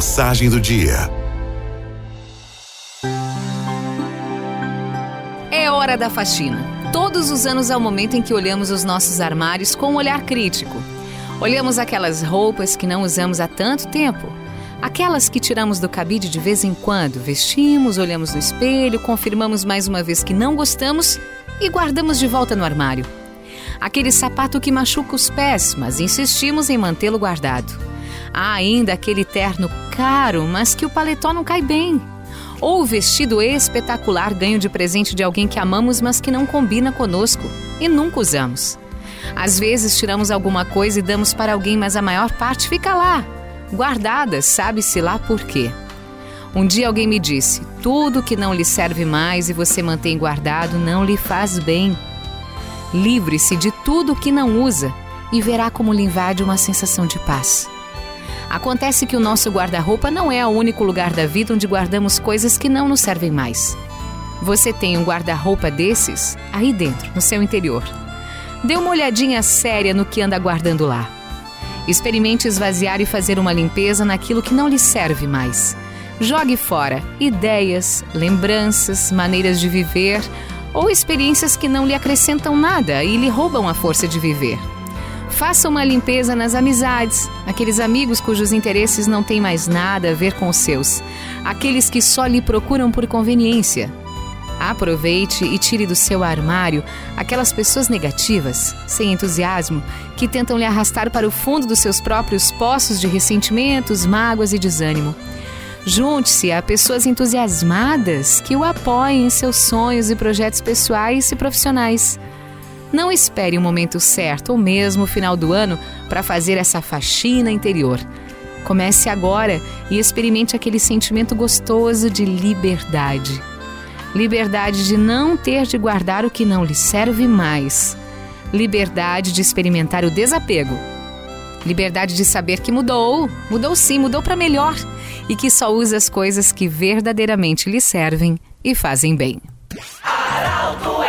Mensagem do dia. É hora da faxina. Todos os anos é o momento em que olhamos os nossos armários com um olhar crítico. Olhamos aquelas roupas que não usamos há tanto tempo. Aquelas que tiramos do cabide de vez em quando, vestimos, olhamos no espelho, confirmamos mais uma vez que não gostamos e guardamos de volta no armário. Aquele sapato que machuca os pés, mas insistimos em mantê-lo guardado. Há ainda aquele terno caro, mas que o paletó não cai bem. Ou o vestido espetacular ganho de presente de alguém que amamos, mas que não combina conosco e nunca usamos. Às vezes tiramos alguma coisa e damos para alguém, mas a maior parte fica lá, guardada, sabe-se lá por quê. Um dia alguém me disse: tudo que não lhe serve mais e você mantém guardado não lhe faz bem. Livre-se de tudo que não usa e verá como lhe invade uma sensação de paz. Acontece que o nosso guarda-roupa não é o único lugar da vida onde guardamos coisas que não nos servem mais. Você tem um guarda-roupa desses aí dentro, no seu interior. Dê uma olhadinha séria no que anda guardando lá. Experimente esvaziar e fazer uma limpeza naquilo que não lhe serve mais. Jogue fora ideias, lembranças, maneiras de viver ou experiências que não lhe acrescentam nada e lhe roubam a força de viver. Faça uma limpeza nas amizades, aqueles amigos cujos interesses não têm mais nada a ver com os seus, aqueles que só lhe procuram por conveniência. Aproveite e tire do seu armário aquelas pessoas negativas, sem entusiasmo, que tentam lhe arrastar para o fundo dos seus próprios poços de ressentimentos, mágoas e desânimo. Junte-se a pessoas entusiasmadas que o apoiem em seus sonhos e projetos pessoais e profissionais. Não espere o momento certo ou mesmo o final do ano para fazer essa faxina interior. Comece agora e experimente aquele sentimento gostoso de liberdade. Liberdade de não ter de guardar o que não lhe serve mais. Liberdade de experimentar o desapego. Liberdade de saber que mudou, mudou sim, mudou para melhor e que só usa as coisas que verdadeiramente lhe servem e fazem bem. Aralto